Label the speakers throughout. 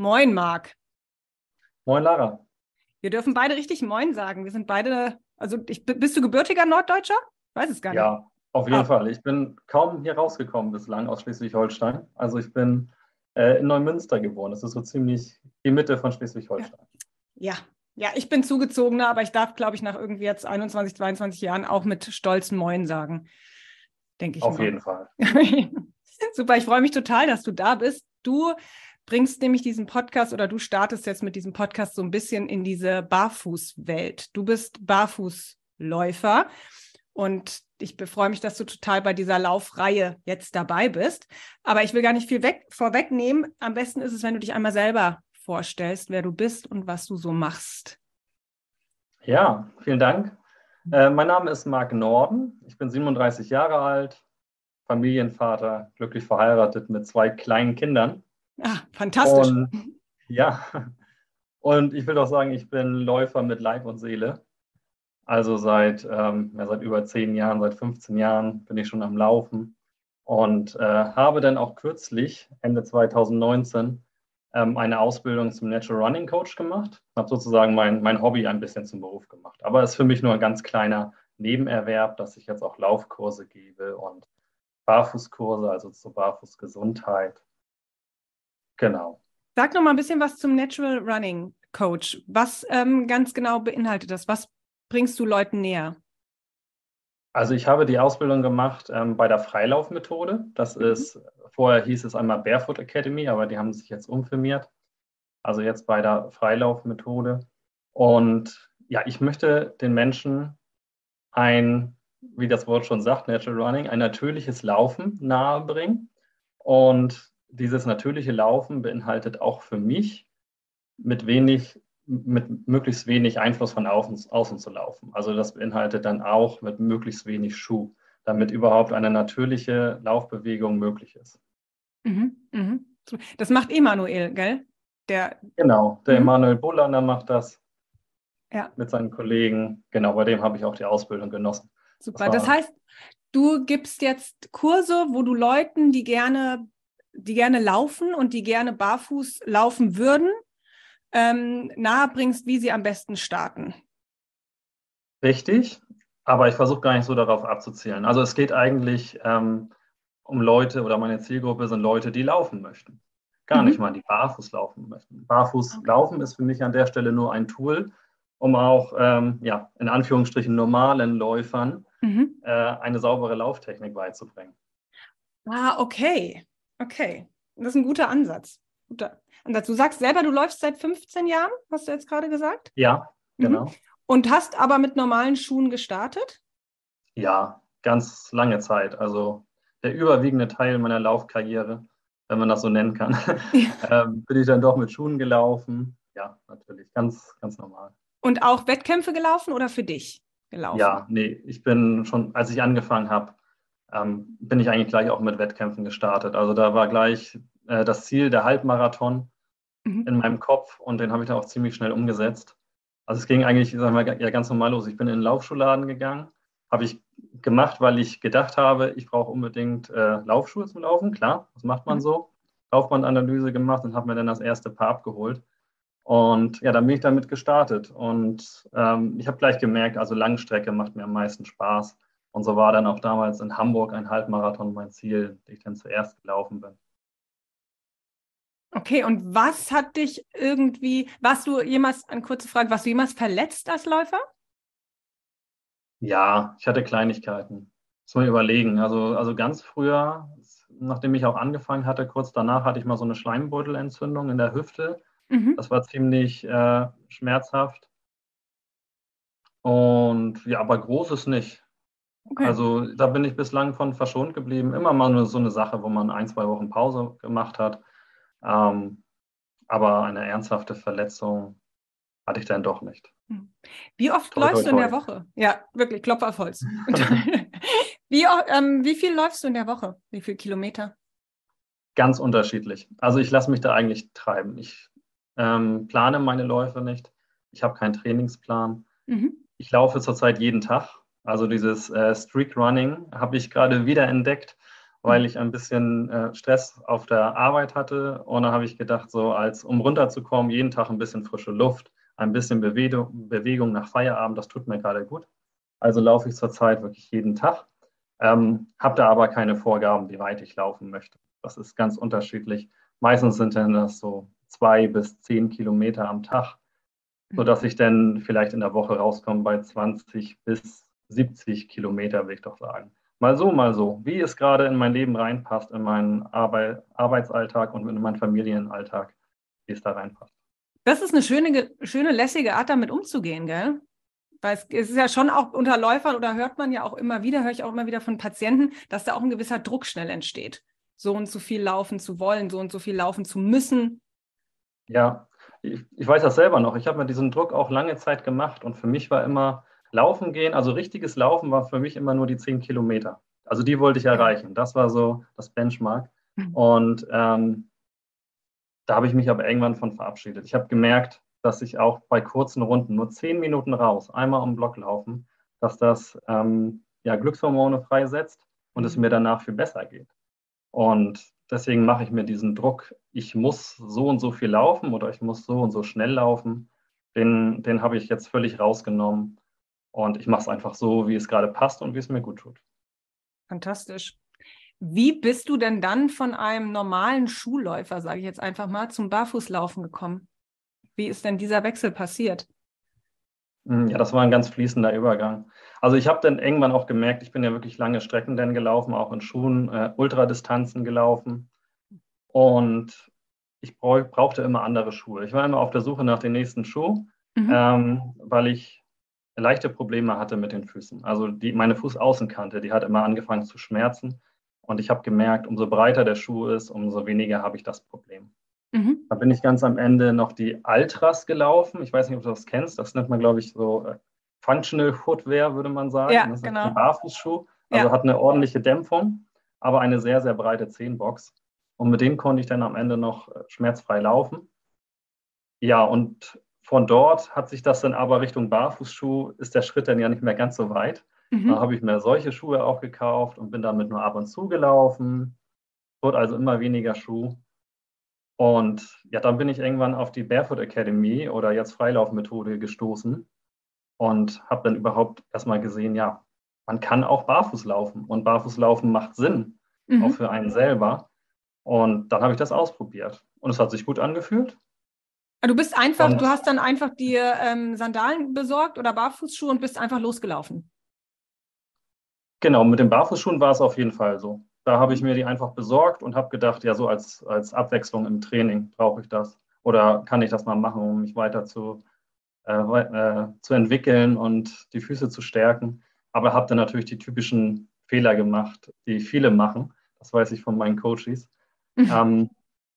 Speaker 1: Moin, Marc.
Speaker 2: Moin, Lara.
Speaker 1: Wir dürfen beide richtig Moin sagen. Wir sind beide, also ich, bist du gebürtiger Norddeutscher? Weiß es gar nicht.
Speaker 2: Ja, auf jeden ah. Fall. Ich bin kaum hier rausgekommen bislang aus Schleswig-Holstein. Also ich bin äh, in Neumünster geboren. Das ist so ziemlich die Mitte von Schleswig-Holstein.
Speaker 1: Ja. ja. ja, ich bin zugezogener, aber ich darf, glaube ich, nach irgendwie jetzt 21, 22 Jahren auch mit stolzen Moin sagen. Denke ich.
Speaker 2: Auf mal. jeden Fall.
Speaker 1: Super, ich freue mich total, dass du da bist. Du bringst nämlich diesen Podcast oder du startest jetzt mit diesem Podcast so ein bisschen in diese Barfußwelt. Du bist Barfußläufer und ich freue mich, dass du total bei dieser Laufreihe jetzt dabei bist. Aber ich will gar nicht viel weg, vorwegnehmen. Am besten ist es, wenn du dich einmal selber vorstellst, wer du bist und was du so machst.
Speaker 2: Ja, vielen Dank. Äh, mein Name ist Marc Norden. Ich bin 37 Jahre alt, Familienvater, glücklich verheiratet mit zwei kleinen Kindern.
Speaker 1: Ah, fantastisch.
Speaker 2: Und, ja, und ich will doch sagen, ich bin Läufer mit Leib und Seele. Also seit, ähm, ja, seit über zehn Jahren, seit 15 Jahren bin ich schon am Laufen und äh, habe dann auch kürzlich, Ende 2019, ähm, eine Ausbildung zum Natural Running Coach gemacht. Habe sozusagen mein, mein Hobby ein bisschen zum Beruf gemacht. Aber es ist für mich nur ein ganz kleiner Nebenerwerb, dass ich jetzt auch Laufkurse gebe und Barfußkurse, also zur Barfußgesundheit. Genau.
Speaker 1: Sag noch mal ein bisschen was zum Natural Running Coach. Was ähm, ganz genau beinhaltet das? Was bringst du Leuten näher?
Speaker 2: Also ich habe die Ausbildung gemacht ähm, bei der Freilaufmethode. Das mhm. ist, vorher hieß es einmal Barefoot Academy, aber die haben sich jetzt umfirmiert. Also jetzt bei der Freilaufmethode. Und ja, ich möchte den Menschen ein, wie das Wort schon sagt, Natural Running, ein natürliches Laufen nahebringen. Und dieses natürliche Laufen beinhaltet auch für mich, mit wenig, mit möglichst wenig Einfluss von außen, außen zu laufen. Also das beinhaltet dann auch mit möglichst wenig Schuh, damit überhaupt eine natürliche Laufbewegung möglich ist.
Speaker 1: Mhm, mhm. Das macht Emanuel, gell?
Speaker 2: Der, genau, der mhm. Emanuel Bullander macht das ja. mit seinen Kollegen. Genau, bei dem habe ich auch die Ausbildung genossen.
Speaker 1: Super. Das, das heißt, du gibst jetzt Kurse, wo du Leuten, die gerne die gerne laufen und die gerne barfuß laufen würden, ähm, nahebringst, wie sie am besten starten.
Speaker 2: Richtig, aber ich versuche gar nicht so darauf abzuzielen. Also es geht eigentlich ähm, um Leute oder meine Zielgruppe sind Leute, die laufen möchten. Gar mhm. nicht mal, die barfuß laufen möchten. Barfuß okay. laufen ist für mich an der Stelle nur ein Tool, um auch ähm, ja, in Anführungsstrichen normalen Läufern mhm. äh, eine saubere Lauftechnik beizubringen.
Speaker 1: Ah, okay. Okay, das ist ein guter Ansatz. Guter Ansatz. Du sagst selber, du läufst seit 15 Jahren, hast du jetzt gerade gesagt?
Speaker 2: Ja, mhm. genau. Mhm.
Speaker 1: Und hast aber mit normalen Schuhen gestartet?
Speaker 2: Ja, ganz lange Zeit. Also der überwiegende Teil meiner Laufkarriere, wenn man das so nennen kann, ja. ähm, bin ich dann doch mit Schuhen gelaufen. Ja, natürlich, ganz, ganz normal.
Speaker 1: Und auch Wettkämpfe gelaufen oder für dich gelaufen?
Speaker 2: Ja, nee, ich bin schon, als ich angefangen habe, ähm, bin ich eigentlich gleich auch mit Wettkämpfen gestartet. Also da war gleich äh, das Ziel der Halbmarathon mhm. in meinem Kopf und den habe ich dann auch ziemlich schnell umgesetzt. Also es ging eigentlich, sagen wir, ja, ganz normal los. Ich bin in den Laufschuhladen gegangen, habe ich gemacht, weil ich gedacht habe, ich brauche unbedingt äh, Laufschuhe zum Laufen. Klar, das macht man mhm. so. Laufbandanalyse gemacht und habe mir dann das erste Paar abgeholt. Und ja, dann bin ich damit gestartet. Und ähm, ich habe gleich gemerkt, also Langstrecke macht mir am meisten Spaß. Und so war dann auch damals in Hamburg ein Halbmarathon mein Ziel, den ich dann zuerst gelaufen bin.
Speaker 1: Okay, und was hat dich irgendwie, warst du jemals, eine kurze Frage, warst du jemals verletzt als Läufer?
Speaker 2: Ja, ich hatte Kleinigkeiten. Muss man überlegen. Also, also ganz früher, nachdem ich auch angefangen hatte, kurz danach hatte ich mal so eine Schleimbeutelentzündung in der Hüfte. Mhm. Das war ziemlich äh, schmerzhaft. Und ja, aber Großes nicht. Okay. Also da bin ich bislang von verschont geblieben. Immer mal nur so eine Sache, wo man ein, zwei Wochen Pause gemacht hat. Ähm, aber eine ernsthafte Verletzung hatte ich dann doch nicht. Hm.
Speaker 1: Wie oft toi, läufst toi, toi. du in der Woche? Ja, wirklich, Klopf auf Holz. wie, ähm, wie viel läufst du in der Woche? Wie viele Kilometer?
Speaker 2: Ganz unterschiedlich. Also ich lasse mich da eigentlich treiben. Ich ähm, plane meine Läufe nicht. Ich habe keinen Trainingsplan. Mhm. Ich laufe zurzeit jeden Tag. Also dieses äh, Streak Running habe ich gerade wieder entdeckt weil ich ein bisschen äh, Stress auf der Arbeit hatte. Und dann habe ich gedacht, so als um runterzukommen, jeden Tag ein bisschen frische Luft, ein bisschen Bewegung, Bewegung nach Feierabend, das tut mir gerade gut. Also laufe ich zurzeit wirklich jeden Tag, ähm, habe da aber keine Vorgaben, wie weit ich laufen möchte. Das ist ganz unterschiedlich. Meistens sind dann das so zwei bis zehn Kilometer am Tag, sodass ich dann vielleicht in der Woche rauskomme bei 20 bis 70 Kilometer, will ich doch sagen. Mal so, mal so, wie es gerade in mein Leben reinpasst, in meinen Arbeit, Arbeitsalltag und in meinen Familienalltag, wie es da reinpasst.
Speaker 1: Das ist eine schöne, schöne, lässige Art, damit umzugehen, gell? Weil es, es, ist ja schon auch unter Läufern oder hört man ja auch immer wieder, höre ich auch immer wieder von Patienten, dass da auch ein gewisser Druck schnell entsteht. So und so viel laufen zu wollen, so und so viel laufen zu müssen.
Speaker 2: Ja, ich, ich weiß das selber noch. Ich habe mir diesen Druck auch lange Zeit gemacht und für mich war immer Laufen gehen, also richtiges Laufen war für mich immer nur die 10 Kilometer. Also die wollte ich erreichen. Das war so das Benchmark. Mhm. Und ähm, da habe ich mich aber irgendwann von verabschiedet. Ich habe gemerkt, dass ich auch bei kurzen Runden nur zehn Minuten raus, einmal um Block laufen, dass das ähm, ja, Glückshormone freisetzt und es mhm. mir danach viel besser geht. Und deswegen mache ich mir diesen Druck, ich muss so und so viel laufen oder ich muss so und so schnell laufen. Den, den habe ich jetzt völlig rausgenommen. Und ich mache es einfach so, wie es gerade passt und wie es mir gut tut.
Speaker 1: Fantastisch. Wie bist du denn dann von einem normalen Schuhläufer, sage ich jetzt einfach mal, zum Barfußlaufen gekommen? Wie ist denn dieser Wechsel passiert?
Speaker 2: Hm, ja, das war ein ganz fließender Übergang. Also ich habe dann irgendwann auch gemerkt, ich bin ja wirklich lange Strecken dann gelaufen, auch in Schuhen, äh, Ultradistanzen gelaufen. Und ich brauchte immer andere Schuhe. Ich war immer auf der Suche nach dem nächsten Schuh, mhm. ähm, weil ich leichte Probleme hatte mit den Füßen. Also die, meine Fußaußenkante, die hat immer angefangen zu schmerzen. Und ich habe gemerkt, umso breiter der Schuh ist, umso weniger habe ich das Problem. Mhm. Da bin ich ganz am Ende noch die Altras gelaufen. Ich weiß nicht, ob du das kennst. Das nennt man, glaube ich, so äh, Functional Footwear, würde man sagen.
Speaker 1: Ja,
Speaker 2: das ist
Speaker 1: genau.
Speaker 2: ein Barfußschuh. Also ja. hat eine ordentliche Dämpfung, aber eine sehr, sehr breite Zehenbox. Und mit dem konnte ich dann am Ende noch äh, schmerzfrei laufen. Ja, und von dort hat sich das dann aber Richtung Barfußschuh, ist der Schritt dann ja nicht mehr ganz so weit. Mhm. Da habe ich mir solche Schuhe auch gekauft und bin damit nur ab und zu gelaufen. Wurde also immer weniger Schuh. Und ja, dann bin ich irgendwann auf die Barefoot Academy oder jetzt Freilaufmethode gestoßen und habe dann überhaupt erstmal gesehen, ja, man kann auch barfuß laufen und barfuß laufen macht Sinn, mhm. auch für einen selber. Und dann habe ich das ausprobiert und es hat sich gut angefühlt.
Speaker 1: Ah, du bist einfach, und, du hast dann einfach dir ähm, Sandalen besorgt oder Barfußschuhe und bist einfach losgelaufen.
Speaker 2: Genau, mit den Barfußschuhen war es auf jeden Fall so. Da habe ich mir die einfach besorgt und habe gedacht, ja, so als, als Abwechslung im Training brauche ich das. Oder kann ich das mal machen, um mich weiter zu, äh, äh, zu entwickeln und die Füße zu stärken. Aber habe dann natürlich die typischen Fehler gemacht, die viele machen. Das weiß ich von meinen Coaches. Mhm. Ähm,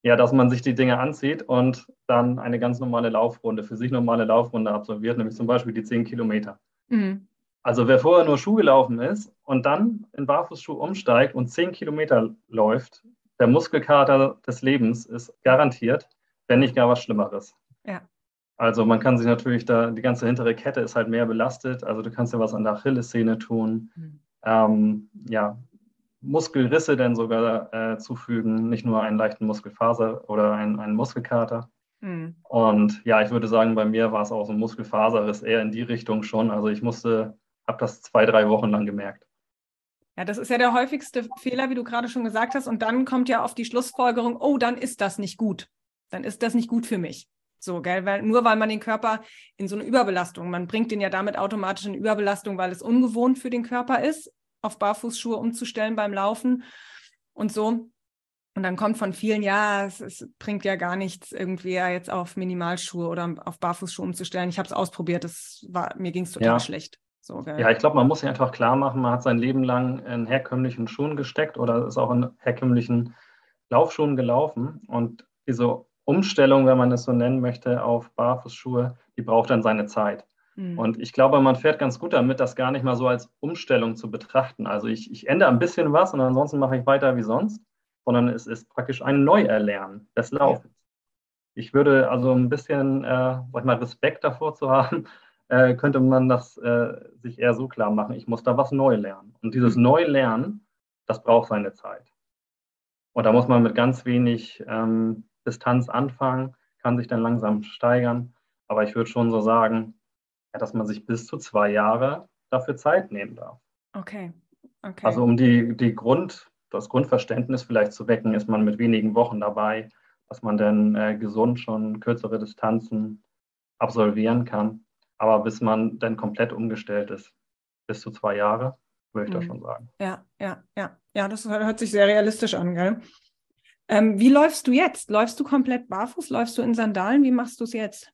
Speaker 2: ja, dass man sich die Dinge anzieht und dann eine ganz normale Laufrunde, für sich normale Laufrunde absolviert, nämlich zum Beispiel die 10 Kilometer. Mhm. Also wer vorher nur Schuh gelaufen ist und dann in Barfußschuh umsteigt und zehn Kilometer läuft, der Muskelkater des Lebens ist garantiert, wenn nicht gar was Schlimmeres. Ja. Also man kann sich natürlich da, die ganze hintere Kette ist halt mehr belastet. Also du kannst ja was an der Achillessehne tun. Mhm. Ähm, ja, Muskelrisse dann sogar äh, zufügen, nicht nur einen leichten Muskelfaser oder einen, einen Muskelkater. Mhm. Und ja, ich würde sagen, bei mir war es auch so ein Muskelfaserriss eher in die Richtung schon. Also ich musste habe das zwei, drei Wochen lang gemerkt.
Speaker 1: Ja, das ist ja der häufigste Fehler, wie du gerade schon gesagt hast. Und dann kommt ja auf die Schlussfolgerung, oh, dann ist das nicht gut. Dann ist das nicht gut für mich. So, gell? Weil, nur weil man den Körper in so eine Überbelastung, man bringt den ja damit automatisch in Überbelastung, weil es ungewohnt für den Körper ist, auf Barfußschuhe umzustellen beim Laufen und so. Und dann kommt von vielen, ja, es, es bringt ja gar nichts, irgendwie jetzt auf Minimalschuhe oder auf Barfußschuhe umzustellen. Ich habe es ausprobiert, das war, mir ging es total ja. schlecht.
Speaker 2: So, ja, ich glaube, man muss sich einfach klar machen, man hat sein Leben lang in herkömmlichen Schuhen gesteckt oder ist auch in herkömmlichen Laufschuhen gelaufen. Und diese Umstellung, wenn man es so nennen möchte, auf Barfußschuhe, die braucht dann seine Zeit. Mhm. Und ich glaube, man fährt ganz gut damit, das gar nicht mal so als Umstellung zu betrachten. Also ich, ich ändere ein bisschen was und ansonsten mache ich weiter wie sonst, sondern es ist praktisch ein Neuerlernen des Laufens. Ja. Ich würde also ein bisschen, äh, sag ich mal, Respekt davor zu haben, äh, könnte man das äh, sich eher so klar machen, ich muss da was neu lernen. Und dieses mhm. Neulernen, das braucht seine Zeit. Und da muss man mit ganz wenig ähm, Distanz anfangen, kann sich dann langsam steigern. Aber ich würde schon so sagen, dass man sich bis zu zwei Jahre dafür Zeit nehmen darf.
Speaker 1: Okay. okay.
Speaker 2: Also um die, die Grund, das Grundverständnis vielleicht zu wecken, ist man mit wenigen Wochen dabei, dass man dann äh, gesund schon kürzere Distanzen absolvieren kann. Aber bis man dann komplett umgestellt ist, bis zu zwei Jahre, würde ich mhm. da schon sagen.
Speaker 1: Ja, ja, ja. Ja, das hört sich sehr realistisch an, gell? Ähm, wie läufst du jetzt? Läufst du komplett barfuß? Läufst du in Sandalen? Wie machst du es jetzt?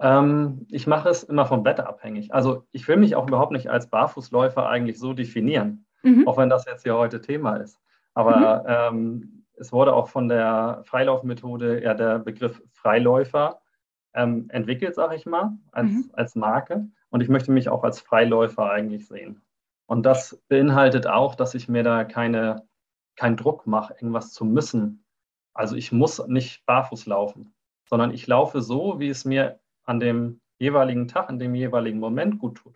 Speaker 2: Ähm, ich mache es immer vom Wetter abhängig. Also ich will mich auch überhaupt nicht als Barfußläufer eigentlich so definieren, mhm. auch wenn das jetzt hier heute Thema ist. Aber mhm. ähm, es wurde auch von der Freilaufmethode ja der Begriff Freiläufer ähm, entwickelt, sage ich mal, als, mhm. als Marke. Und ich möchte mich auch als Freiläufer eigentlich sehen. Und das beinhaltet auch, dass ich mir da keine, keinen Druck mache, irgendwas zu müssen. Also ich muss nicht barfuß laufen, sondern ich laufe so, wie es mir an dem jeweiligen Tag, in dem jeweiligen Moment gut tut.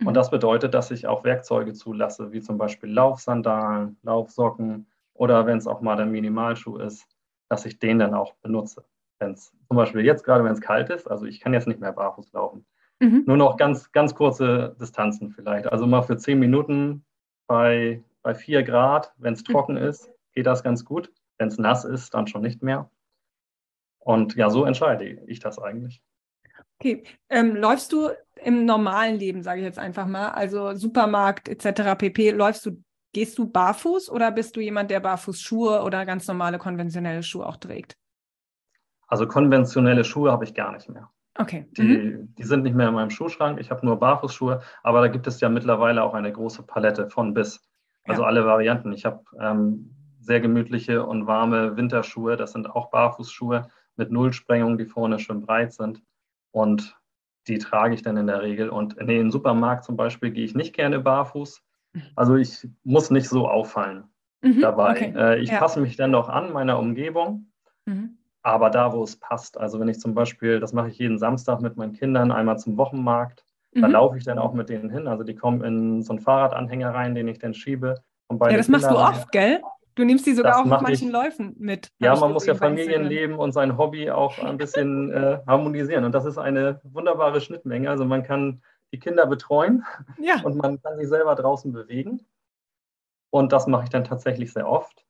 Speaker 2: Und mhm. das bedeutet, dass ich auch Werkzeuge zulasse, wie zum Beispiel Laufsandalen, Laufsocken oder wenn es auch mal der Minimalschuh ist, dass ich den dann auch benutze. Wenn es zum Beispiel jetzt gerade, wenn es kalt ist, also ich kann jetzt nicht mehr barfuß laufen. Mhm. Nur noch ganz, ganz kurze Distanzen vielleicht. Also mal für zehn Minuten bei, bei vier Grad, wenn es mhm. trocken ist, geht das ganz gut. Wenn es nass ist, dann schon nicht mehr. Und ja, so entscheide ich das eigentlich.
Speaker 1: Okay, ähm, läufst du im normalen Leben, sage ich jetzt einfach mal, also Supermarkt etc. pp, läufst du, gehst du barfuß oder bist du jemand, der Barfußschuhe oder ganz normale konventionelle Schuhe auch trägt?
Speaker 2: Also konventionelle Schuhe habe ich gar nicht mehr.
Speaker 1: Okay.
Speaker 2: Die, mhm. die sind nicht mehr in meinem Schuhschrank. Ich habe nur Barfußschuhe, aber da gibt es ja mittlerweile auch eine große Palette von bis. Also ja. alle Varianten. Ich habe ähm, sehr gemütliche und warme Winterschuhe. Das sind auch Barfußschuhe mit Nullsprengung, die vorne schön breit sind. Und die trage ich dann in der Regel. Und in den Supermarkt zum Beispiel gehe ich nicht gerne barfuß. Mhm. Also ich muss nicht so auffallen mhm, dabei. Okay. Äh, ich ja. passe mich dann doch an meiner Umgebung, mhm. aber da, wo es passt. Also wenn ich zum Beispiel, das mache ich jeden Samstag mit meinen Kindern, einmal zum Wochenmarkt, da mhm. laufe ich dann auch mit denen hin. Also die kommen in so einen Fahrradanhänger rein, den ich dann schiebe.
Speaker 1: ja, das machst Kinder du oft, gell? Du nimmst die sogar das auch auf manchen ich, Läufen mit.
Speaker 2: Ja, man muss ja Familienleben und sein Hobby auch ein bisschen äh, harmonisieren. Und das ist eine wunderbare Schnittmenge. Also man kann die Kinder betreuen ja. und man kann sich selber draußen bewegen. Und das mache ich dann tatsächlich sehr oft.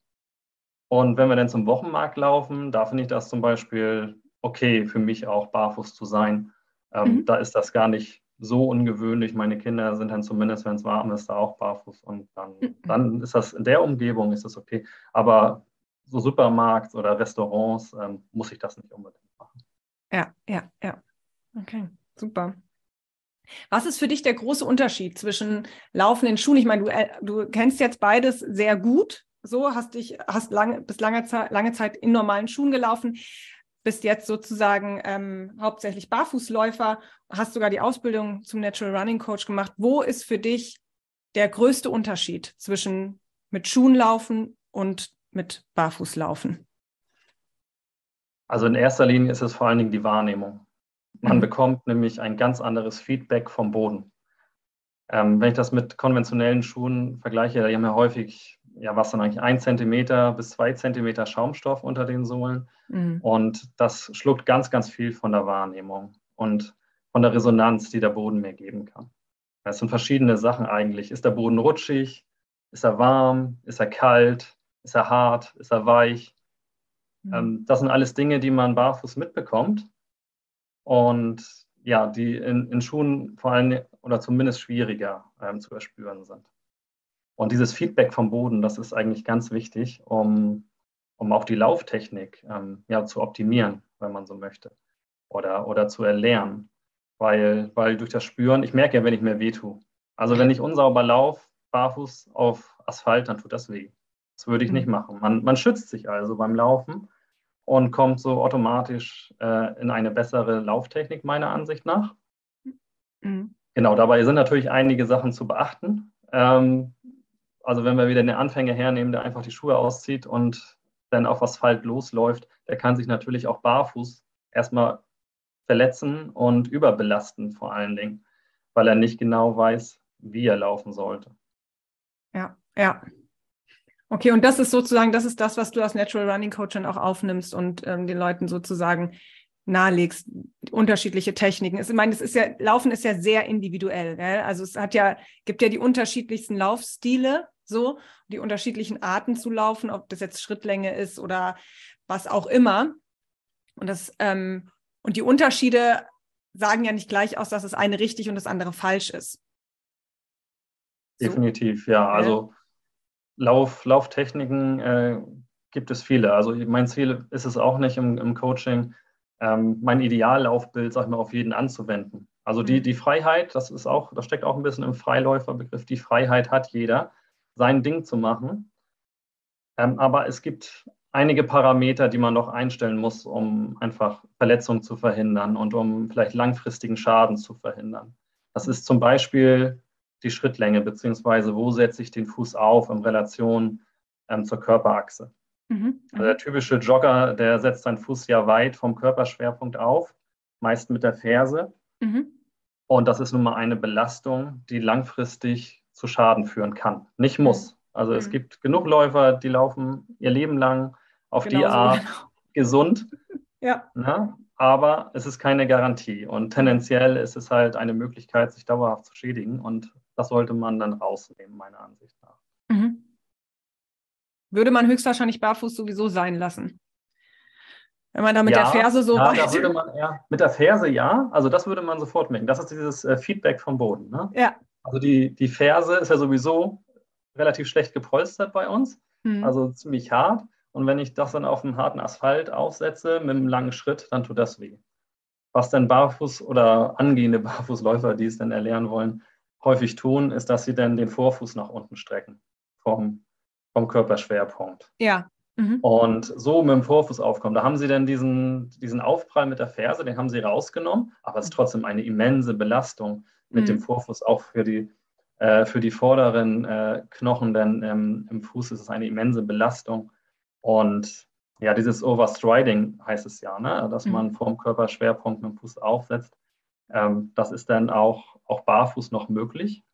Speaker 2: Und wenn wir dann zum Wochenmarkt laufen, da finde ich das zum Beispiel okay für mich auch barfuß zu sein. Ähm, mhm. Da ist das gar nicht so ungewöhnlich. Meine Kinder sind dann zumindest, wenn es warm ist, da auch barfuß und dann, mhm. dann ist das in der Umgebung ist das okay. Aber so Supermarkt oder Restaurants ähm, muss ich das nicht unbedingt machen.
Speaker 1: Ja, ja, ja. Okay, super. Was ist für dich der große Unterschied zwischen laufenden Schuhen? Ich meine, du, äh, du kennst jetzt beides sehr gut. So hast dich, hast lange, bis lange lange Zeit in normalen Schuhen gelaufen bist jetzt sozusagen ähm, hauptsächlich Barfußläufer, hast sogar die Ausbildung zum Natural Running Coach gemacht. Wo ist für dich der größte Unterschied zwischen mit Schuhen laufen und mit Barfußlaufen?
Speaker 2: Also in erster Linie ist es vor allen Dingen die Wahrnehmung. Man mhm. bekommt nämlich ein ganz anderes Feedback vom Boden. Ähm, wenn ich das mit konventionellen Schuhen vergleiche, die haben ja häufig ja, was dann eigentlich ein Zentimeter bis zwei Zentimeter Schaumstoff unter den Sohlen. Mhm. Und das schluckt ganz, ganz viel von der Wahrnehmung und von der Resonanz, die der Boden mir geben kann. Das sind verschiedene Sachen eigentlich. Ist der Boden rutschig? Ist er warm? Ist er kalt? Ist er hart? Ist er weich? Mhm. Ähm, das sind alles Dinge, die man barfuß mitbekommt. Und ja, die in, in Schuhen vor allem oder zumindest schwieriger ähm, zu erspüren sind. Und dieses Feedback vom Boden, das ist eigentlich ganz wichtig, um, um auch die Lauftechnik ähm, ja, zu optimieren, wenn man so möchte, oder, oder zu erlernen. Weil, weil durch das Spüren, ich merke ja, wenn ich mir weh tue. Also wenn ich unsauber laufe, barfuß auf Asphalt, dann tut das weh. Das würde ich nicht mhm. machen. Man, man schützt sich also beim Laufen und kommt so automatisch äh, in eine bessere Lauftechnik, meiner Ansicht nach. Mhm. Genau, dabei sind natürlich einige Sachen zu beachten. Ähm, also wenn wir wieder den Anfänger hernehmen, der einfach die Schuhe auszieht und dann auf Asphalt losläuft, der kann sich natürlich auch barfuß erstmal verletzen und überbelasten vor allen Dingen, weil er nicht genau weiß, wie er laufen sollte.
Speaker 1: Ja, ja. Okay, und das ist sozusagen, das ist das, was du als Natural Running Coach dann auch aufnimmst und ähm, den Leuten sozusagen nahelegst, unterschiedliche Techniken. Ich meine, es ist ja, Laufen ist ja sehr individuell. Gell? Also es hat ja, gibt ja die unterschiedlichsten Laufstile, so, die unterschiedlichen Arten zu laufen, ob das jetzt Schrittlänge ist oder was auch immer. Und das, ähm, und die Unterschiede sagen ja nicht gleich aus, dass das eine richtig und das andere falsch ist.
Speaker 2: Definitiv, ja. Also Lauf, Lauftechniken äh, gibt es viele. Also mein Ziel ist es auch nicht im, im Coaching, ähm, mein Ideallaufbild, sag ich mal, auf jeden anzuwenden. Also die, mhm. die Freiheit, das ist auch, das steckt auch ein bisschen im Freiläuferbegriff, die Freiheit hat jeder, sein Ding zu machen. Ähm, aber es gibt einige Parameter, die man noch einstellen muss, um einfach Verletzungen zu verhindern und um vielleicht langfristigen Schaden zu verhindern. Das ist zum Beispiel die Schrittlänge, beziehungsweise wo setze ich den Fuß auf in Relation ähm, zur Körperachse. Mhm. Also der typische Jogger, der setzt seinen Fuß ja weit vom Körperschwerpunkt auf, meist mit der Ferse. Mhm. Und das ist nun mal eine Belastung, die langfristig zu Schaden führen kann. Nicht mhm. muss. Also mhm. es gibt genug Läufer, die laufen ihr Leben lang auf genau die Art gesund. ja. Ne? Aber es ist keine Garantie. Und tendenziell ist es halt eine Möglichkeit, sich dauerhaft zu schädigen. Und das sollte man dann rausnehmen, meiner Ansicht nach. Mhm.
Speaker 1: Würde man höchstwahrscheinlich barfuß sowieso sein lassen. Wenn man da mit ja, der Ferse so
Speaker 2: ja, weit. Da würde man eher, mit der Ferse ja, also das würde man sofort merken. Das ist dieses äh, Feedback vom Boden. Ne? Ja. Also die, die Ferse ist ja sowieso relativ schlecht gepolstert bei uns, mhm. also ziemlich hart. Und wenn ich das dann auf dem harten Asphalt aufsetze mit einem langen Schritt, dann tut das weh. Was denn Barfuß oder angehende Barfußläufer, die es dann erlernen wollen, häufig tun, ist, dass sie dann den Vorfuß nach unten strecken vom, vom Körperschwerpunkt. Ja. Mhm. Und so mit dem Vorfuß aufkommen. Da haben sie dann diesen, diesen Aufprall mit der Ferse, den haben sie rausgenommen, aber es ist trotzdem eine immense Belastung mit mhm. dem Vorfuß, auch für die, äh, für die vorderen äh, Knochen, denn ähm, im Fuß ist es eine immense Belastung. Und ja, dieses Overstriding heißt es ja, ne? dass mhm. man vom Körperschwerpunkt mit dem Fuß aufsetzt. Ähm, das ist dann auch, auch barfuß noch möglich.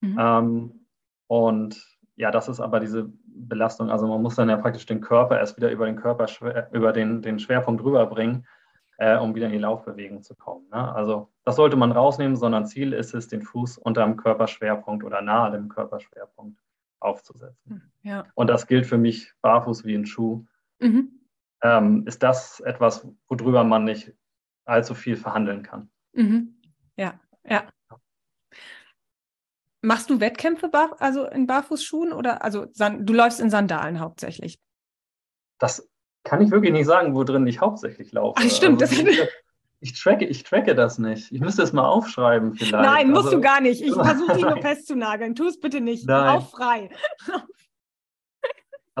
Speaker 2: Mhm. Ähm, und ja, das ist aber diese Belastung. Also man muss dann ja praktisch den Körper erst wieder über den Körper, über den, den Schwerpunkt rüberbringen, äh, um wieder in die Laufbewegung zu kommen. Ne? Also das sollte man rausnehmen, sondern Ziel ist es, den Fuß unter dem Körperschwerpunkt oder nahe dem Körperschwerpunkt aufzusetzen. Hm, ja. Und das gilt für mich barfuß wie ein Schuh. Mhm. Ähm, ist das etwas, worüber man nicht allzu viel verhandeln kann?
Speaker 1: Mhm. Ja, ja. Machst du Wettkämpfe bar, also in Barfußschuhen oder also du läufst in Sandalen hauptsächlich?
Speaker 2: Das kann ich wirklich nicht sagen, wo drin ich hauptsächlich laufe.
Speaker 1: Ach, stimmt. Also,
Speaker 2: ich, ich, tracke, ich tracke das nicht. Ich müsste es mal aufschreiben vielleicht.
Speaker 1: Nein, musst also, du gar nicht. Ich versuche dich nur festzunageln. Tu es bitte nicht. Nein. Lauf frei.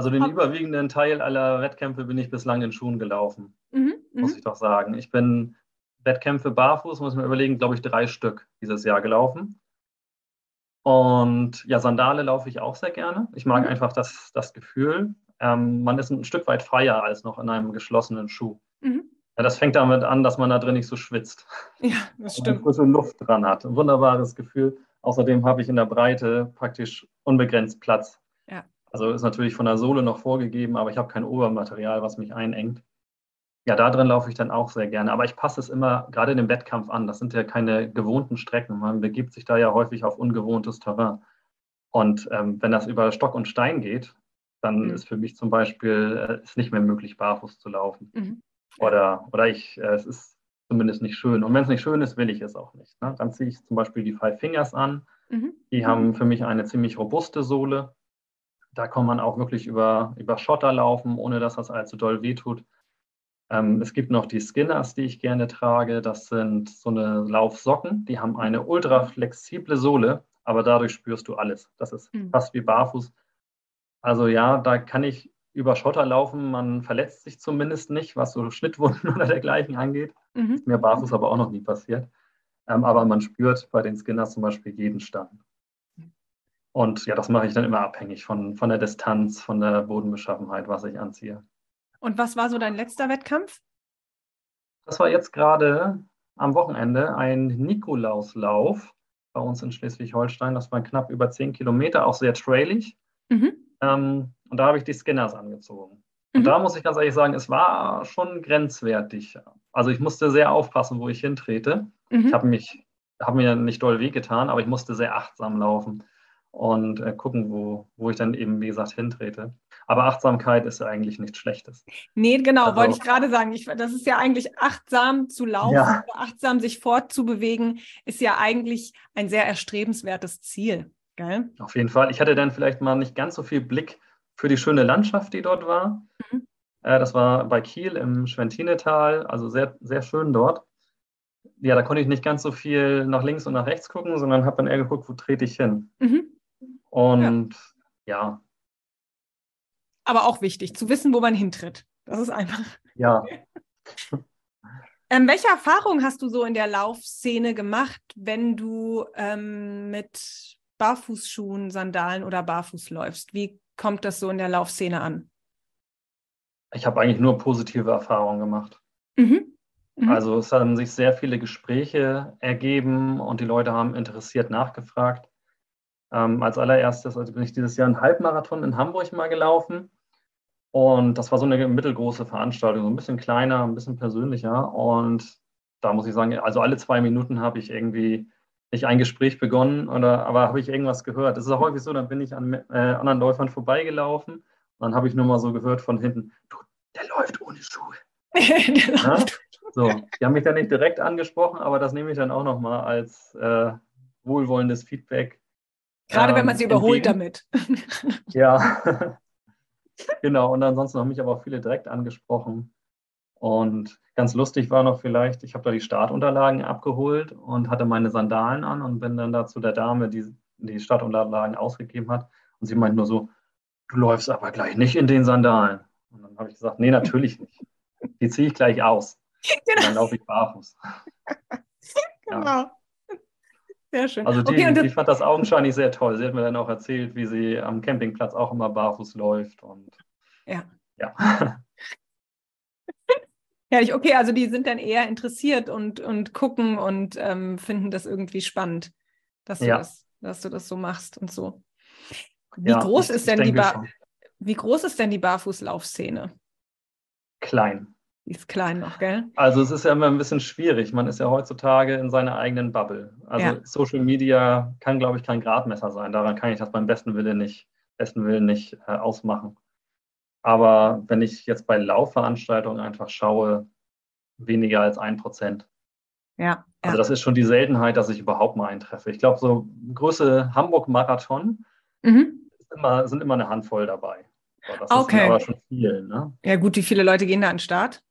Speaker 2: Also den überwiegenden Teil aller Wettkämpfe bin ich bislang in Schuhen gelaufen, mhm, muss mhm. ich doch sagen. Ich bin Wettkämpfe barfuß, muss man überlegen, glaube ich, drei Stück dieses Jahr gelaufen. Und ja, Sandale laufe ich auch sehr gerne. Ich mag mhm. einfach das, das Gefühl. Ähm, man ist ein Stück weit freier als noch in einem geschlossenen Schuh. Mhm. Ja, das fängt damit an, dass man da drin nicht so schwitzt.
Speaker 1: Ja, das stimmt.
Speaker 2: Und frische Luft dran hat. Ein wunderbares Gefühl. Außerdem habe ich in der Breite praktisch unbegrenzt Platz. Ja. Also ist natürlich von der Sohle noch vorgegeben, aber ich habe kein Obermaterial, was mich einengt. Ja, da drin laufe ich dann auch sehr gerne. Aber ich passe es immer gerade in dem Wettkampf an. Das sind ja keine gewohnten Strecken. Man begibt sich da ja häufig auf ungewohntes Terrain. Und ähm, wenn das über Stock und Stein geht, dann mhm. ist für mich zum Beispiel äh, ist nicht mehr möglich, barfuß zu laufen. Mhm. Oder, oder ich, äh, es ist zumindest nicht schön. Und wenn es nicht schön ist, will ich es auch nicht. Ne? Dann ziehe ich zum Beispiel die Five Fingers an. Mhm. Die haben mhm. für mich eine ziemlich robuste Sohle. Da kann man auch wirklich über, über Schotter laufen, ohne dass das allzu doll wehtut. Ähm, es gibt noch die Skinners, die ich gerne trage. Das sind so eine Laufsocken. Die haben eine ultra flexible Sohle, aber dadurch spürst du alles. Das ist mhm. fast wie barfuß. Also ja, da kann ich über Schotter laufen. Man verletzt sich zumindest nicht, was so Schnittwunden oder dergleichen angeht. Mhm. Ist mir barfuß aber auch noch nie passiert. Ähm, aber man spürt bei den Skinners zum Beispiel jeden Stand. Und ja, das mache ich dann immer abhängig von, von der Distanz, von der Bodenbeschaffenheit, was ich anziehe.
Speaker 1: Und was war so dein letzter Wettkampf?
Speaker 2: Das war jetzt gerade am Wochenende ein Nikolauslauf bei uns in Schleswig-Holstein. Das war knapp über zehn Kilometer, auch sehr trailig. Mhm. Ähm, und da habe ich die Skinners angezogen. Und mhm. da muss ich ganz ehrlich sagen, es war schon grenzwertig. Also ich musste sehr aufpassen, wo ich hintrete. Mhm. Ich habe mich, habe mir nicht doll wehgetan, aber ich musste sehr achtsam laufen und äh, gucken, wo, wo ich dann eben, wie gesagt, hintrete. Aber Achtsamkeit ist ja eigentlich nichts Schlechtes.
Speaker 1: Nee, genau, also, wollte ich gerade sagen. Ich, das ist ja eigentlich achtsam zu laufen, ja. achtsam sich fortzubewegen, ist ja eigentlich ein sehr erstrebenswertes Ziel. Gell?
Speaker 2: Auf jeden Fall. Ich hatte dann vielleicht mal nicht ganz so viel Blick für die schöne Landschaft, die dort war. Mhm. Äh, das war bei Kiel im Schwentinetal, also sehr, sehr schön dort. Ja, da konnte ich nicht ganz so viel nach links und nach rechts gucken, sondern habe dann eher geguckt, wo trete ich hin. Mhm. Und ja. ja.
Speaker 1: Aber auch wichtig, zu wissen, wo man hintritt. Das ist einfach.
Speaker 2: Ja.
Speaker 1: ähm, welche Erfahrungen hast du so in der Laufszene gemacht, wenn du ähm, mit Barfußschuhen, Sandalen oder Barfuß läufst? Wie kommt das so in der Laufszene an?
Speaker 2: Ich habe eigentlich nur positive Erfahrungen gemacht. Mhm. Mhm. Also es haben sich sehr viele Gespräche ergeben und die Leute haben interessiert nachgefragt. Ähm, als allererstes also bin ich dieses Jahr einen Halbmarathon in Hamburg mal gelaufen. Und das war so eine mittelgroße Veranstaltung, so ein bisschen kleiner, ein bisschen persönlicher. Und da muss ich sagen, also alle zwei Minuten habe ich irgendwie nicht ein Gespräch begonnen, oder, aber habe ich irgendwas gehört. Das ist auch häufig so, dann bin ich an äh, anderen Läufern vorbeigelaufen und dann habe ich nur mal so gehört von hinten, du, der läuft ohne Schuhe. ja? So, die haben mich dann nicht direkt angesprochen, aber das nehme ich dann auch nochmal als äh, wohlwollendes Feedback
Speaker 1: Gerade ähm, wenn man sie überholt entgegen. damit.
Speaker 2: ja, genau. Und ansonsten haben mich aber auch viele direkt angesprochen. Und ganz lustig war noch vielleicht, ich habe da die Startunterlagen abgeholt und hatte meine Sandalen an und bin dann da zu der Dame, die die Startunterlagen ausgegeben hat. Und sie meint nur so, du läufst aber gleich nicht in den Sandalen. Und dann habe ich gesagt, nee, natürlich nicht. Die ziehe ich gleich aus. Genau. Und dann laufe ich barfuß. genau. Ja. Sehr schön. Also die, okay, die fand das augenscheinlich sehr toll. Sie hat mir dann auch erzählt, wie sie am Campingplatz auch immer barfuß läuft. Und
Speaker 1: ja. Ja. Herrlich, okay, also die sind dann eher interessiert und, und gucken und ähm, finden das irgendwie spannend, dass du, ja. das, dass du das so machst und so. Wie ja, groß ich, ist denn die ba Wie groß ist denn die Barfußlaufszene?
Speaker 2: Klein.
Speaker 1: Die ist klein noch, gell?
Speaker 2: Also es ist ja immer ein bisschen schwierig. Man ist ja heutzutage in seiner eigenen Bubble. Also ja. Social Media kann, glaube ich, kein Gradmesser sein. Daran kann ich das beim besten Willen nicht, besten Willen nicht äh, ausmachen. Aber wenn ich jetzt bei Laufveranstaltungen einfach schaue, weniger als ein Prozent.
Speaker 1: Ja,
Speaker 2: Also das ist schon die Seltenheit, dass ich überhaupt mal eintreffe. Ich glaube, so Größe Hamburg-Marathon mhm. immer, sind immer eine Handvoll dabei. So, das
Speaker 1: okay.
Speaker 2: ist aber schon viel. Ne?
Speaker 1: Ja gut, wie viele Leute gehen da an den Start?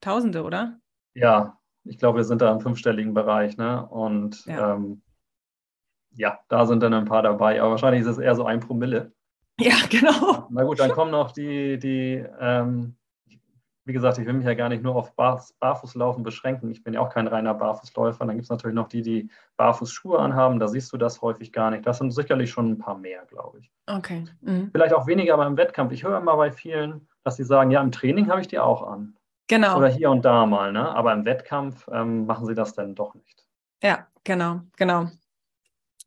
Speaker 1: Tausende, oder?
Speaker 2: Ja, ich glaube, wir sind da im fünfstelligen Bereich. Ne? Und ja. Ähm, ja, da sind dann ein paar dabei. Aber wahrscheinlich ist es eher so ein Promille.
Speaker 1: Ja, genau.
Speaker 2: Na gut, dann kommen noch die, die ähm, wie gesagt, ich will mich ja gar nicht nur auf Bar Barfußlaufen beschränken. Ich bin ja auch kein reiner Barfußläufer. Dann gibt es natürlich noch die, die Barfußschuhe anhaben. Da siehst du das häufig gar nicht. Das sind sicherlich schon ein paar mehr, glaube ich.
Speaker 1: Okay. Mhm.
Speaker 2: Vielleicht auch weniger beim Wettkampf. Ich höre immer bei vielen, dass sie sagen, ja, im Training habe ich die auch an.
Speaker 1: Genau.
Speaker 2: Oder hier und da mal, ne? Aber im Wettkampf ähm, machen sie das dann doch nicht.
Speaker 1: Ja, genau, genau.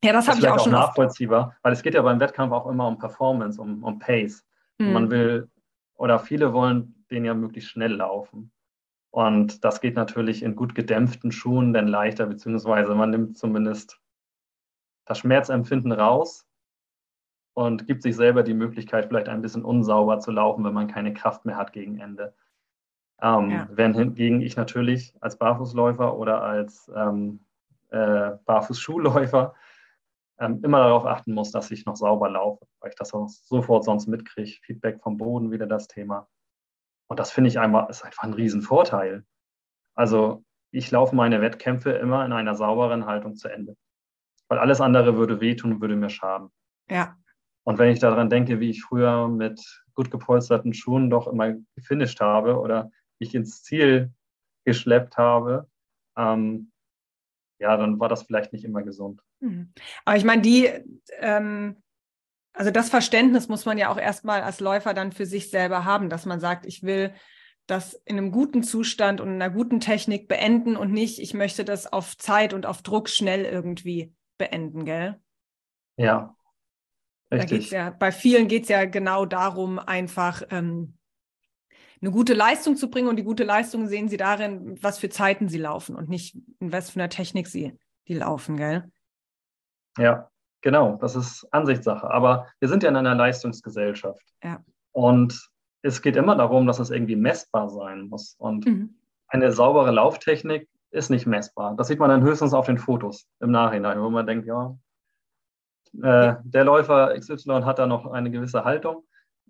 Speaker 1: Ja, das, das habe ich auch schon.
Speaker 2: Auch nachvollziehbar, oft. weil es geht ja beim Wettkampf auch immer um Performance, um, um Pace. Mhm. Man will, oder viele wollen den ja möglichst schnell laufen. Und das geht natürlich in gut gedämpften Schuhen dann leichter, beziehungsweise man nimmt zumindest das Schmerzempfinden raus und gibt sich selber die Möglichkeit, vielleicht ein bisschen unsauber zu laufen, wenn man keine Kraft mehr hat gegen Ende. Ähm, ja. Während hingegen ich natürlich als Barfußläufer oder als ähm, äh, Barfußschuhläufer immer darauf achten muss, dass ich noch sauber laufe, weil ich das auch sofort sonst mitkriege. Feedback vom Boden, wieder das Thema. Und das finde ich einmal, ist einfach ein Riesenvorteil. Also ich laufe meine Wettkämpfe immer in einer sauberen Haltung zu Ende. Weil alles andere würde wehtun und würde mir schaden.
Speaker 1: Ja.
Speaker 2: Und wenn ich daran denke, wie ich früher mit gut gepolsterten Schuhen doch immer gefinisht habe oder ich ins Ziel geschleppt habe, ähm, ja, dann war das vielleicht nicht immer gesund.
Speaker 1: Mhm. Aber ich meine, die, ähm, also das Verständnis muss man ja auch erstmal als Läufer dann für sich selber haben, dass man sagt, ich will das in einem guten Zustand und in einer guten Technik beenden und nicht, ich möchte das auf Zeit und auf Druck schnell irgendwie beenden, gell?
Speaker 2: Ja.
Speaker 1: Richtig. Ja, bei vielen geht es ja genau darum, einfach ähm, eine gute Leistung zu bringen. Und die gute Leistung sehen sie darin, was für Zeiten sie laufen und nicht in was für einer Technik sie die laufen, gell?
Speaker 2: Ja, genau. Das ist Ansichtssache. Aber wir sind ja in einer Leistungsgesellschaft.
Speaker 1: Ja.
Speaker 2: Und es geht immer darum, dass es irgendwie messbar sein muss. Und mhm. eine saubere Lauftechnik ist nicht messbar. Das sieht man dann höchstens auf den Fotos im Nachhinein, wo man denkt, ja, äh, der Läufer XY hat da noch eine gewisse Haltung.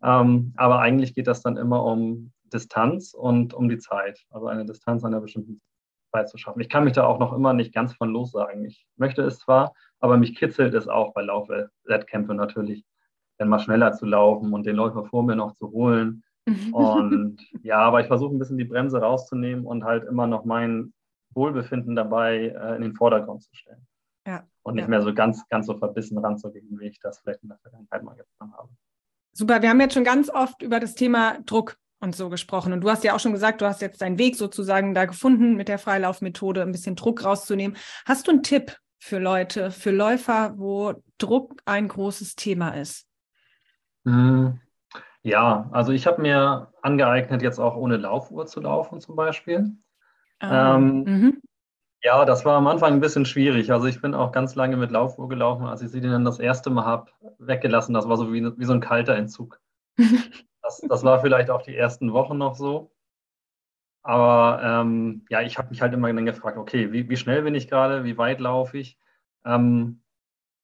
Speaker 2: Ähm, aber eigentlich geht das dann immer um Distanz und um die Zeit. Also eine Distanz einer bestimmten Zeit zu schaffen. Ich kann mich da auch noch immer nicht ganz von los sagen. Ich möchte es zwar, aber mich kitzelt es auch bei Laufwettkämpfen natürlich, dann mal schneller zu laufen und den Läufer vor mir noch zu holen. Und ja, aber ich versuche ein bisschen die Bremse rauszunehmen und halt immer noch mein Wohlbefinden dabei äh, in den Vordergrund zu stellen.
Speaker 1: Ja,
Speaker 2: und nicht
Speaker 1: ja.
Speaker 2: mehr so ganz, ganz so verbissen ranzugehen, wie ich das vielleicht in der Vergangenheit mal getan habe.
Speaker 1: Super, wir haben jetzt schon ganz oft über das Thema Druck und so gesprochen. Und du hast ja auch schon gesagt, du hast jetzt deinen Weg sozusagen da gefunden, mit der Freilaufmethode ein bisschen Druck rauszunehmen. Hast du einen Tipp für Leute, für Läufer, wo Druck ein großes Thema ist?
Speaker 2: Hm, ja, also ich habe mir angeeignet, jetzt auch ohne Laufuhr zu laufen zum Beispiel. Ah, ähm, mhm. Ja, das war am Anfang ein bisschen schwierig. Also ich bin auch ganz lange mit Laufuhr gelaufen. Als ich sie dann das erste Mal habe weggelassen, das war so wie, wie so ein kalter Entzug. Das, das war vielleicht auch die ersten Wochen noch so. Aber ähm, ja, ich habe mich halt immer dann gefragt, okay, wie, wie schnell bin ich gerade, wie weit laufe ich? Ähm,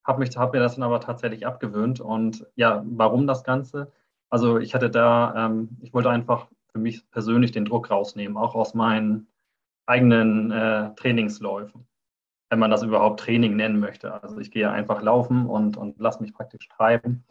Speaker 2: habe hab mir das dann aber tatsächlich abgewöhnt. Und ja, warum das Ganze? Also ich hatte da, ähm, ich wollte einfach für mich persönlich den Druck rausnehmen, auch aus meinen eigenen äh, Trainingsläufen, wenn man das überhaupt Training nennen möchte. Also ich gehe einfach laufen und, und lasse mich praktisch treiben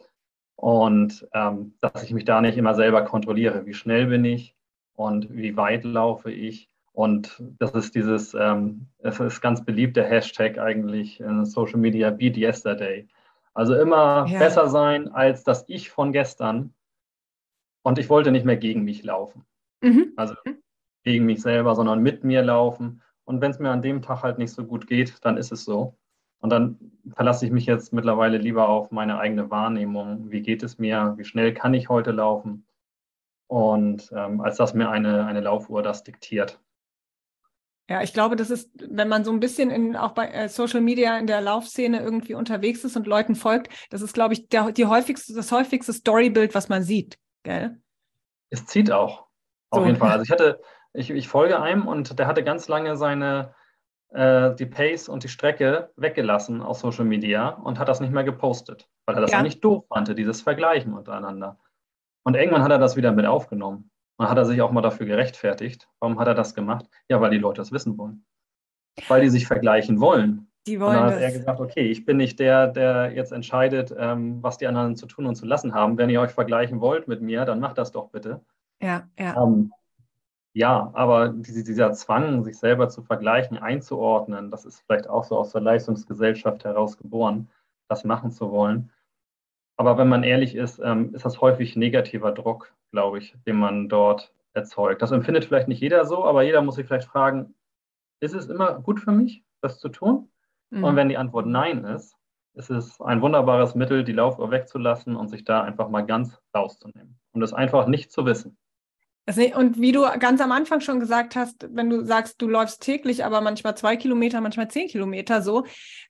Speaker 2: und ähm, dass ich mich da nicht immer selber kontrolliere, wie schnell bin ich und wie weit laufe ich. Und das ist dieses, ähm, es ist ganz beliebt, der Hashtag eigentlich in Social Media, Beat Yesterday. Also immer ja. besser sein als das Ich von gestern. Und ich wollte nicht mehr gegen mich laufen. Mhm. Also gegen mich selber, sondern mit mir laufen. Und wenn es mir an dem Tag halt nicht so gut geht, dann ist es so. Und dann verlasse ich mich jetzt mittlerweile lieber auf meine eigene Wahrnehmung. Wie geht es mir? Wie schnell kann ich heute laufen? Und ähm, als dass mir eine, eine Laufuhr das diktiert.
Speaker 1: Ja, ich glaube, das ist, wenn man so ein bisschen in, auch bei äh, Social Media in der Laufszene irgendwie unterwegs ist und Leuten folgt, das ist, glaube ich, der, die häufigste, das häufigste Storybild, was man sieht. Gell?
Speaker 2: Es zieht auch. Auf so. jeden Fall. Also ich hatte, ich, ich folge einem und der hatte ganz lange seine, äh, die Pace und die Strecke weggelassen aus Social Media und hat das nicht mehr gepostet, weil er das ja. nicht doof fand, dieses Vergleichen untereinander. Und irgendwann hat er das wieder mit aufgenommen. Und hat er sich auch mal dafür gerechtfertigt. Warum hat er das gemacht? Ja, weil die Leute das wissen wollen. Weil die sich vergleichen wollen.
Speaker 1: Die wollen und
Speaker 2: dann hat das. er gesagt, okay, ich bin nicht der, der jetzt entscheidet, ähm, was die anderen zu tun und zu lassen haben. Wenn ihr euch vergleichen wollt mit mir, dann macht das doch bitte.
Speaker 1: Ja, ja.
Speaker 2: Ähm, ja, aber dieser Zwang, sich selber zu vergleichen, einzuordnen, das ist vielleicht auch so aus der Leistungsgesellschaft heraus geboren, das machen zu wollen. Aber wenn man ehrlich ist, ähm, ist das häufig negativer Druck, glaube ich, den man dort erzeugt. Das empfindet vielleicht nicht jeder so, aber jeder muss sich vielleicht fragen, ist es immer gut für mich, das zu tun? Mhm. Und wenn die Antwort Nein ist, ist es ein wunderbares Mittel, die Laufuhr wegzulassen und sich da einfach mal ganz rauszunehmen, um das einfach nicht zu wissen.
Speaker 1: Und wie du ganz am Anfang schon gesagt hast, wenn du sagst, du läufst täglich, aber manchmal zwei Kilometer, manchmal zehn Kilometer so,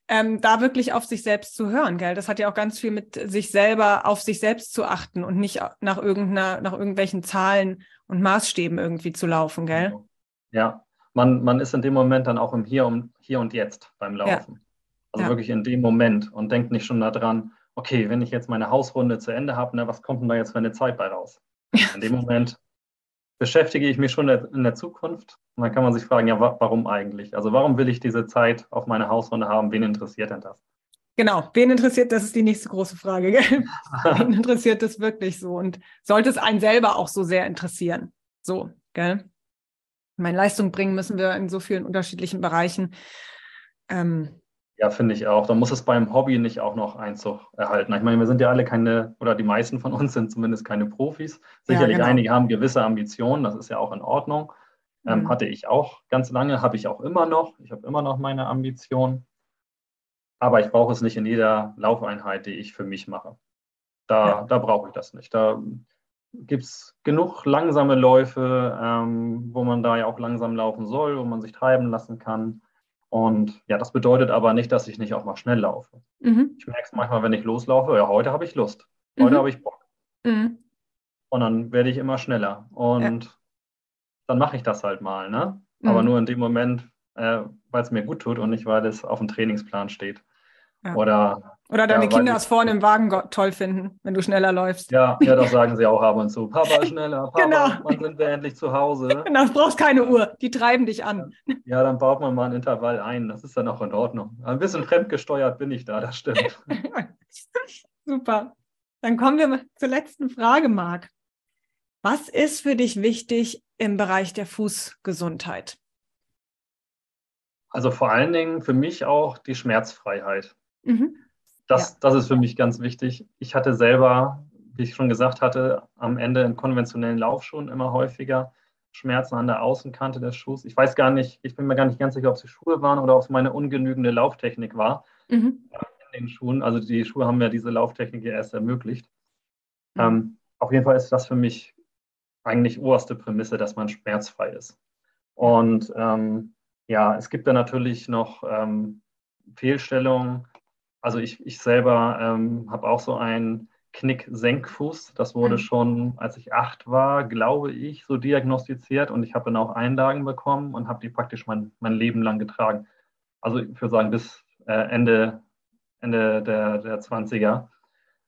Speaker 1: ähm, da wirklich auf sich selbst zu hören, gell? Das hat ja auch ganz viel mit sich selber auf sich selbst zu achten und nicht nach irgendeiner, nach irgendwelchen Zahlen und Maßstäben irgendwie zu laufen, gell?
Speaker 2: Ja, man, man ist in dem Moment dann auch im Hier und, Hier und Jetzt beim Laufen. Ja. Also ja. wirklich in dem Moment und denkt nicht schon daran, okay, wenn ich jetzt meine Hausrunde zu Ende habe, ne, was kommt denn da jetzt für eine Zeit bei raus? In dem Moment beschäftige ich mich schon in der Zukunft. Und dann kann man sich fragen, ja, warum eigentlich? Also warum will ich diese Zeit auf meiner Hausrunde haben? Wen interessiert denn das?
Speaker 1: Genau, wen interessiert, das ist die nächste große Frage. Gell? wen interessiert das wirklich so? Und sollte es einen selber auch so sehr interessieren? So, gell? Meine Leistung bringen müssen wir in so vielen unterschiedlichen Bereichen.
Speaker 2: Ähm, ja, finde ich auch. Da muss es beim Hobby nicht auch noch Einzug erhalten. Ich meine, wir sind ja alle keine, oder die meisten von uns sind zumindest keine Profis. Sicherlich ja, genau. einige haben gewisse Ambitionen, das ist ja auch in Ordnung. Ähm, mhm. Hatte ich auch ganz lange, habe ich auch immer noch. Ich habe immer noch meine Ambitionen. Aber ich brauche es nicht in jeder Laufeinheit, die ich für mich mache. Da, ja. da brauche ich das nicht. Da gibt es genug langsame Läufe, ähm, wo man da ja auch langsam laufen soll, wo man sich treiben lassen kann. Und ja, das bedeutet aber nicht, dass ich nicht auch mal schnell laufe. Mhm. Ich merke es manchmal, wenn ich loslaufe, ja, heute habe ich Lust, heute mhm. habe ich Bock. Mhm. Und dann werde ich immer schneller. Und ja. dann mache ich das halt mal, ne? Aber mhm. nur in dem Moment, äh, weil es mir gut tut und nicht, weil es auf dem Trainingsplan steht.
Speaker 1: Ja. Oder, Oder deine ja, Kinder es vorne im Wagen toll finden, wenn du schneller läufst.
Speaker 2: Ja, ja, das sagen sie auch ab und zu. Papa, schneller, Papa, genau. wann sind wir endlich zu Hause?
Speaker 1: Genau, du brauchst keine Uhr, die treiben dich an.
Speaker 2: Ja, dann baut man mal ein Intervall ein, das ist dann auch in Ordnung. Ein bisschen fremdgesteuert bin ich da, das stimmt.
Speaker 1: Super. Dann kommen wir zur letzten Frage, Marc. Was ist für dich wichtig im Bereich der Fußgesundheit?
Speaker 2: Also vor allen Dingen für mich auch die Schmerzfreiheit. Mhm. Das, ja. das ist für mich ganz wichtig. Ich hatte selber, wie ich schon gesagt hatte, am Ende in konventionellen Laufschuhen immer häufiger Schmerzen an der Außenkante des Schuhs. Ich weiß gar nicht, ich bin mir gar nicht ganz sicher, ob es die Schuhe waren oder ob es meine ungenügende Lauftechnik war mhm. in den Schuhen. Also die Schuhe haben mir diese Lauftechnik ja erst ermöglicht. Mhm. Ähm, auf jeden Fall ist das für mich eigentlich oberste Prämisse, dass man schmerzfrei ist. Und ähm, ja, es gibt da natürlich noch ähm, Fehlstellungen, also ich, ich selber ähm, habe auch so einen Knick-Senkfuß. Das wurde mhm. schon, als ich acht war, glaube ich, so diagnostiziert und ich habe dann auch Einlagen bekommen und habe die praktisch mein, mein Leben lang getragen. Also ich würde sagen, bis äh, Ende, Ende der, der 20er.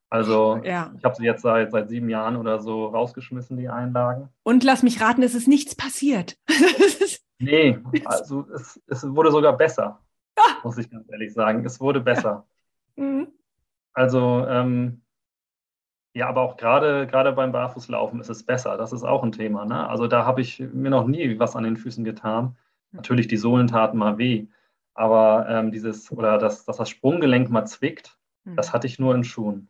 Speaker 2: Also ja. ich habe sie jetzt seit, seit sieben Jahren oder so rausgeschmissen, die Einlagen.
Speaker 1: Und lass mich raten, es ist nichts passiert.
Speaker 2: nee, also es, es wurde sogar besser, ah. muss ich ganz ehrlich sagen. Es wurde besser. Mhm. Also, ähm, ja, aber auch gerade gerade beim Barfußlaufen ist es besser. Das ist auch ein Thema. Ne? Also da habe ich mir noch nie was an den Füßen getan. Natürlich, die Sohlen taten mal weh. Aber ähm, dieses, oder dass, dass das Sprunggelenk mal zwickt, mhm. das hatte ich nur in Schuhen.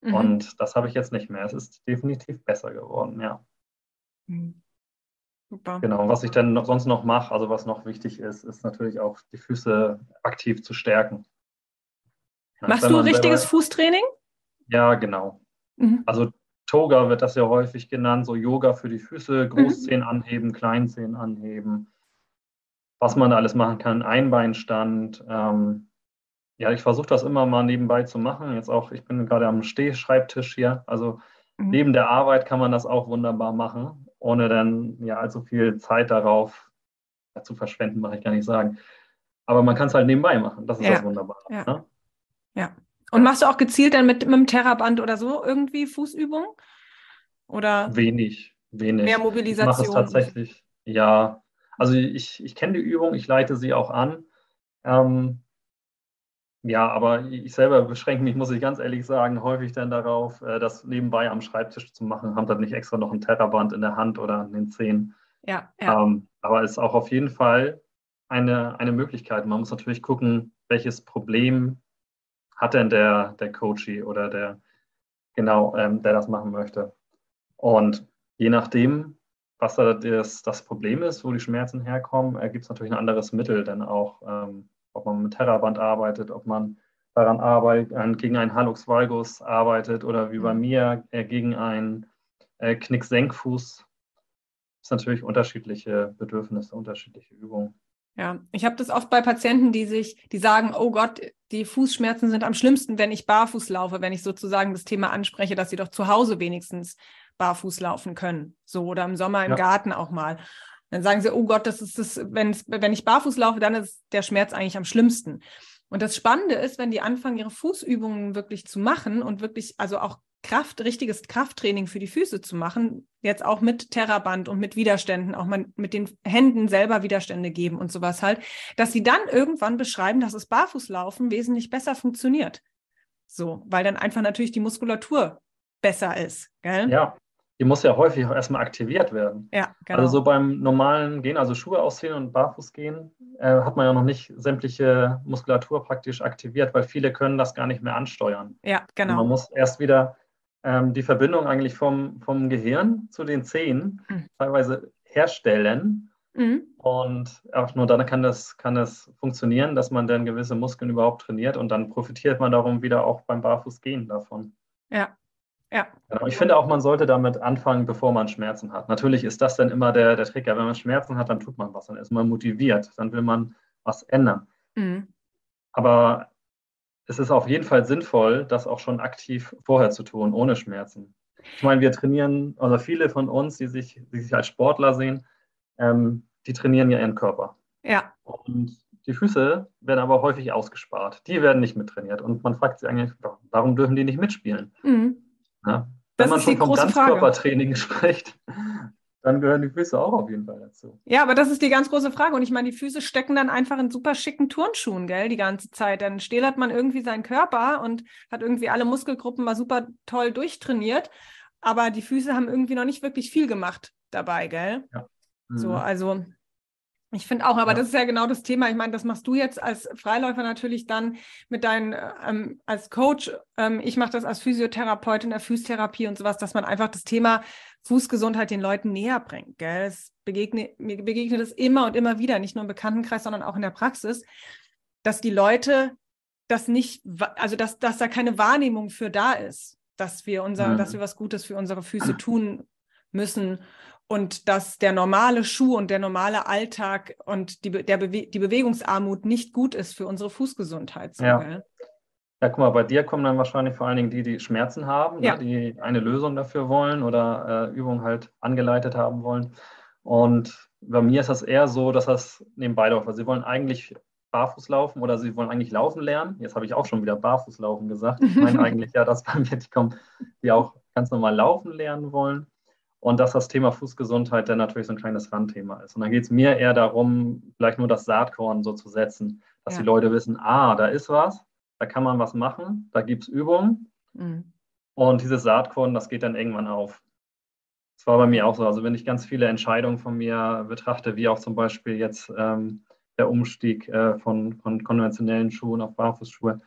Speaker 2: Mhm. Und das habe ich jetzt nicht mehr. Es ist definitiv besser geworden, ja. Mhm. Super. Genau, was ich dann noch, sonst noch mache, also was noch wichtig ist, ist natürlich auch die Füße aktiv zu stärken.
Speaker 1: Machst du richtiges selber, Fußtraining?
Speaker 2: Ja, genau. Mhm. Also Toga wird das ja häufig genannt, so Yoga für die Füße, Großzehen mhm. anheben, Kleinzehen anheben, was man da alles machen kann, Einbeinstand. Ähm, ja, ich versuche das immer mal nebenbei zu machen. Jetzt auch, ich bin gerade am Stehschreibtisch hier. Also mhm. neben der Arbeit kann man das auch wunderbar machen, ohne dann ja allzu viel Zeit darauf ja, zu verschwenden, mache ich gar nicht sagen. Aber man kann es halt nebenbei machen. Das ist ja. das Wunderbare. Ja. Ne?
Speaker 1: Ja. Und machst du auch gezielt dann mit, mit dem Terraband oder so irgendwie Fußübungen? Oder
Speaker 2: wenig, wenig.
Speaker 1: Mehr Mobilisation? Ich
Speaker 2: mache es tatsächlich, ja. Also ich, ich kenne die Übung, ich leite sie auch an. Ähm, ja, aber ich selber beschränke mich, muss ich ganz ehrlich sagen, häufig dann darauf, äh, das nebenbei am Schreibtisch zu machen, haben dann nicht extra noch ein Terraband in der Hand oder an den Zehen.
Speaker 1: Ja, ja. Ähm,
Speaker 2: aber es ist auch auf jeden Fall eine, eine Möglichkeit. Man muss natürlich gucken, welches Problem hat denn der, der Coachie oder der, genau, ähm, der das machen möchte. Und je nachdem, was da das, das Problem ist, wo die Schmerzen herkommen, äh, gibt es natürlich ein anderes Mittel, denn auch, ähm, ob man mit Terraband arbeitet, ob man daran arbeitet, gegen einen Hallux valgus arbeitet oder wie bei mhm. mir äh, gegen einen äh, Knick-Senkfuß, ist natürlich unterschiedliche Bedürfnisse, unterschiedliche Übungen.
Speaker 1: Ja, ich habe das oft bei Patienten, die sich, die sagen, oh Gott, die Fußschmerzen sind am schlimmsten, wenn ich barfuß laufe, wenn ich sozusagen das Thema anspreche, dass sie doch zu Hause wenigstens barfuß laufen können. So oder im Sommer im ja. Garten auch mal. Dann sagen sie, oh Gott, das ist das, wenn, wenn ich barfuß laufe, dann ist der Schmerz eigentlich am schlimmsten. Und das Spannende ist, wenn die anfangen, ihre Fußübungen wirklich zu machen und wirklich, also auch Kraft, richtiges Krafttraining für die Füße zu machen, jetzt auch mit Terraband und mit Widerständen, auch mal mit den Händen selber Widerstände geben und sowas halt, dass sie dann irgendwann beschreiben, dass das Barfußlaufen wesentlich besser funktioniert. So, weil dann einfach natürlich die Muskulatur besser ist. Gell?
Speaker 2: Ja, die muss ja häufig auch erstmal aktiviert werden.
Speaker 1: Ja, genau.
Speaker 2: Also so beim normalen Gehen, also Schuhe ausziehen und barfuß gehen, äh, hat man ja noch nicht sämtliche Muskulatur praktisch aktiviert, weil viele können das gar nicht mehr ansteuern.
Speaker 1: Ja, genau.
Speaker 2: Und man muss erst wieder ähm, die Verbindung eigentlich vom, vom Gehirn zu den Zehen mhm. teilweise herstellen. Mhm. Und auch nur dann kann das, kann das funktionieren, dass man dann gewisse Muskeln überhaupt trainiert und dann profitiert man darum wieder auch beim Barfußgehen davon.
Speaker 1: Ja,
Speaker 2: Ja. Genau. Ich finde auch, man sollte damit anfangen, bevor man Schmerzen hat. Natürlich ist das dann immer der, der Trigger. Wenn man Schmerzen hat, dann tut man was, dann ist man motiviert, dann will man was ändern. Mhm. Aber es ist auf jeden Fall sinnvoll, das auch schon aktiv vorher zu tun, ohne Schmerzen. Ich meine, wir trainieren, also viele von uns, die sich, die sich als Sportler sehen, ähm, die trainieren ja ihren Körper.
Speaker 1: Ja.
Speaker 2: Und die Füße werden aber häufig ausgespart. Die werden nicht mittrainiert. Und man fragt sich eigentlich, warum dürfen die nicht mitspielen? Mhm. Ja? Wenn man schon vom Ganzkörpertraining spricht, dann gehören die Füße auch auf jeden Fall dazu.
Speaker 1: Ja, aber das ist die ganz große Frage. Und ich meine, die Füße stecken dann einfach in super schicken Turnschuhen, gell, die ganze Zeit. Dann stählert man irgendwie seinen Körper und hat irgendwie alle Muskelgruppen mal super toll durchtrainiert. Aber die Füße haben irgendwie noch nicht wirklich viel gemacht dabei, gell? Ja. Mhm. So, also ich finde auch, aber ja. das ist ja genau das Thema. Ich meine, das machst du jetzt als Freiläufer natürlich dann mit deinen, ähm, als Coach. Ähm, ich mache das als Physiotherapeutin der Physiotherapie und sowas, dass man einfach das Thema Fußgesundheit den Leuten näher bringt. Gell? Es begegne, mir begegnet es immer und immer wieder, nicht nur im Bekanntenkreis, sondern auch in der Praxis, dass die Leute das nicht, also dass, dass da keine Wahrnehmung für da ist, dass wir unser, mhm. dass wir was Gutes für unsere Füße tun müssen und dass der normale Schuh und der normale Alltag und die, der Bewe die Bewegungsarmut nicht gut ist für unsere Fußgesundheit.
Speaker 2: So, ja. ja, guck mal, bei dir kommen dann wahrscheinlich vor allen Dingen die, die Schmerzen haben, ja. ne, die eine Lösung dafür wollen oder äh, Übungen halt angeleitet haben wollen. Und bei mir ist das eher so, dass das nebenbei läuft. Also sie wollen eigentlich barfuß laufen oder sie wollen eigentlich laufen lernen. Jetzt habe ich auch schon wieder barfuß laufen gesagt. Ich meine eigentlich ja, dass bei mir die kommen, die auch ganz normal laufen lernen wollen und dass das Thema Fußgesundheit dann natürlich so ein kleines Randthema ist. Und dann geht es mir eher darum, vielleicht nur das Saatkorn so zu setzen, dass ja. die Leute wissen, ah, da ist was, da kann man was machen, da gibt es Übungen. Mhm. Und dieses Saatkorn, das geht dann irgendwann auf. Das war bei mir auch so. Also wenn ich ganz viele Entscheidungen von mir betrachte, wie auch zum Beispiel jetzt ähm, der Umstieg äh, von, von konventionellen Schuhen auf Barfußschuhe,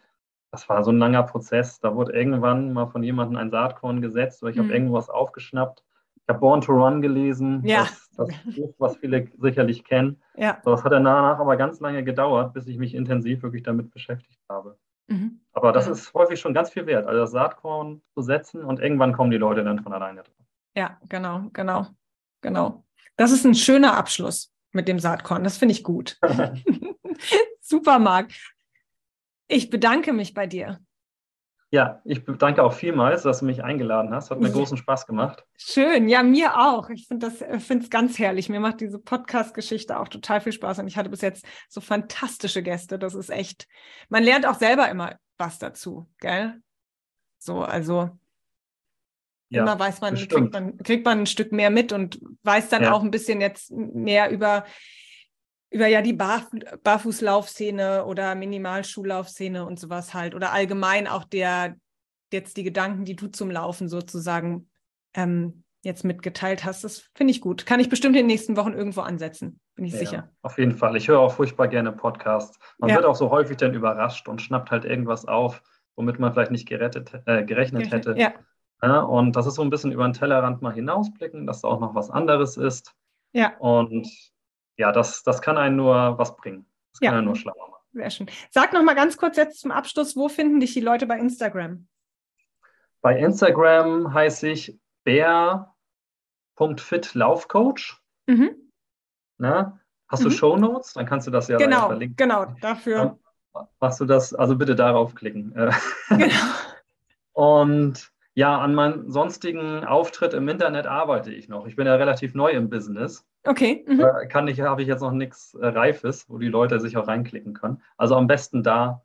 Speaker 2: das war so ein langer Prozess. Da wurde irgendwann mal von jemandem ein Saatkorn gesetzt oder ich mhm. habe irgendwas aufgeschnappt habe Born to Run gelesen,
Speaker 1: ja.
Speaker 2: das, das Buch, was viele sicherlich kennen.
Speaker 1: Ja.
Speaker 2: So, das hat danach aber ganz lange gedauert, bis ich mich intensiv wirklich damit beschäftigt habe. Mhm. Aber das ja. ist häufig schon ganz viel wert, also das Saatkorn zu setzen und irgendwann kommen die Leute dann von alleine drauf.
Speaker 1: Ja, genau, genau, genau. Das ist ein schöner Abschluss mit dem Saatkorn. Das finde ich gut. Super, Marc. Ich bedanke mich bei dir.
Speaker 2: Ja, ich danke auch vielmals, dass du mich eingeladen hast. Hat mir großen Spaß gemacht.
Speaker 1: Schön, ja, mir auch. Ich finde das, äh, es ganz herrlich. Mir macht diese Podcast-Geschichte auch total viel Spaß und ich hatte bis jetzt so fantastische Gäste. Das ist echt, man lernt auch selber immer was dazu, gell? So, also ja, immer weiß man kriegt, man, kriegt man ein Stück mehr mit und weiß dann ja. auch ein bisschen jetzt mehr über über ja die Bar Barfußlaufszene oder Minimalschuhlaufszene und sowas halt oder allgemein auch der jetzt die Gedanken, die du zum Laufen sozusagen ähm, jetzt mitgeteilt hast. Das finde ich gut. Kann ich bestimmt in den nächsten Wochen irgendwo ansetzen, bin ich ja, sicher.
Speaker 2: Auf jeden Fall. Ich höre auch furchtbar gerne Podcasts. Man ja. wird auch so häufig dann überrascht und schnappt halt irgendwas auf, womit man vielleicht nicht gerettet, äh, gerechnet hätte.
Speaker 1: Ja.
Speaker 2: ja. Und das ist so ein bisschen über den Tellerrand mal hinausblicken, dass da auch noch was anderes ist.
Speaker 1: Ja.
Speaker 2: Und ja, das, das kann einen nur was bringen. Das kann ja. einen nur schlauer machen.
Speaker 1: Sehr schön. Sag noch mal ganz kurz jetzt zum Abschluss, wo finden dich die Leute bei Instagram?
Speaker 2: Bei Instagram heiße ich bär.fit-laufcoach. Mhm. Na, hast mhm. du Show Notes? Dann kannst du das ja
Speaker 1: genau, verlinken. Genau, dafür.
Speaker 2: Dann machst du das, also bitte darauf klicken. Genau. Und ja, an meinem sonstigen Auftritt im Internet arbeite ich noch. Ich bin ja relativ neu im Business.
Speaker 1: Okay.
Speaker 2: Mhm. Da kann ich, habe ich jetzt noch nichts äh, Reifes, wo die Leute sich auch reinklicken können. Also am besten da.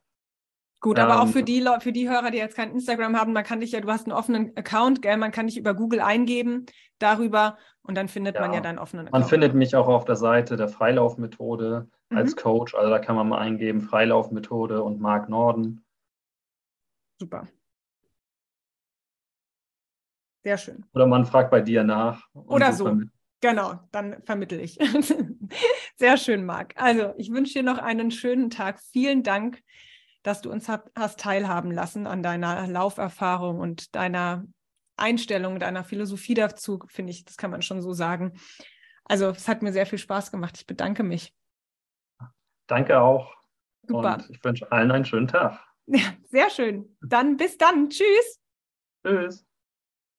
Speaker 1: Gut, aber ähm, auch für die, für die Hörer, die jetzt kein Instagram haben, man kann dich ja, du hast einen offenen Account, gell? Man kann dich über Google eingeben darüber und dann findet ja, man ja deinen offenen
Speaker 2: Account. Man findet mich auch auf der Seite der Freilaufmethode mhm. als Coach. Also da kann man mal eingeben, Freilaufmethode und Mark Norden.
Speaker 1: Super. Sehr schön.
Speaker 2: Oder man fragt bei dir nach.
Speaker 1: Oder so. Genau, dann vermittel ich. Sehr schön, Marc. Also, ich wünsche dir noch einen schönen Tag. Vielen Dank, dass du uns hast teilhaben lassen an deiner Lauferfahrung und deiner Einstellung, deiner Philosophie dazu, finde ich, das kann man schon so sagen. Also, es hat mir sehr viel Spaß gemacht. Ich bedanke mich.
Speaker 2: Danke auch. Super. Und ich wünsche allen einen schönen Tag.
Speaker 1: Ja, sehr schön. Dann bis dann. Tschüss.
Speaker 2: Tschüss.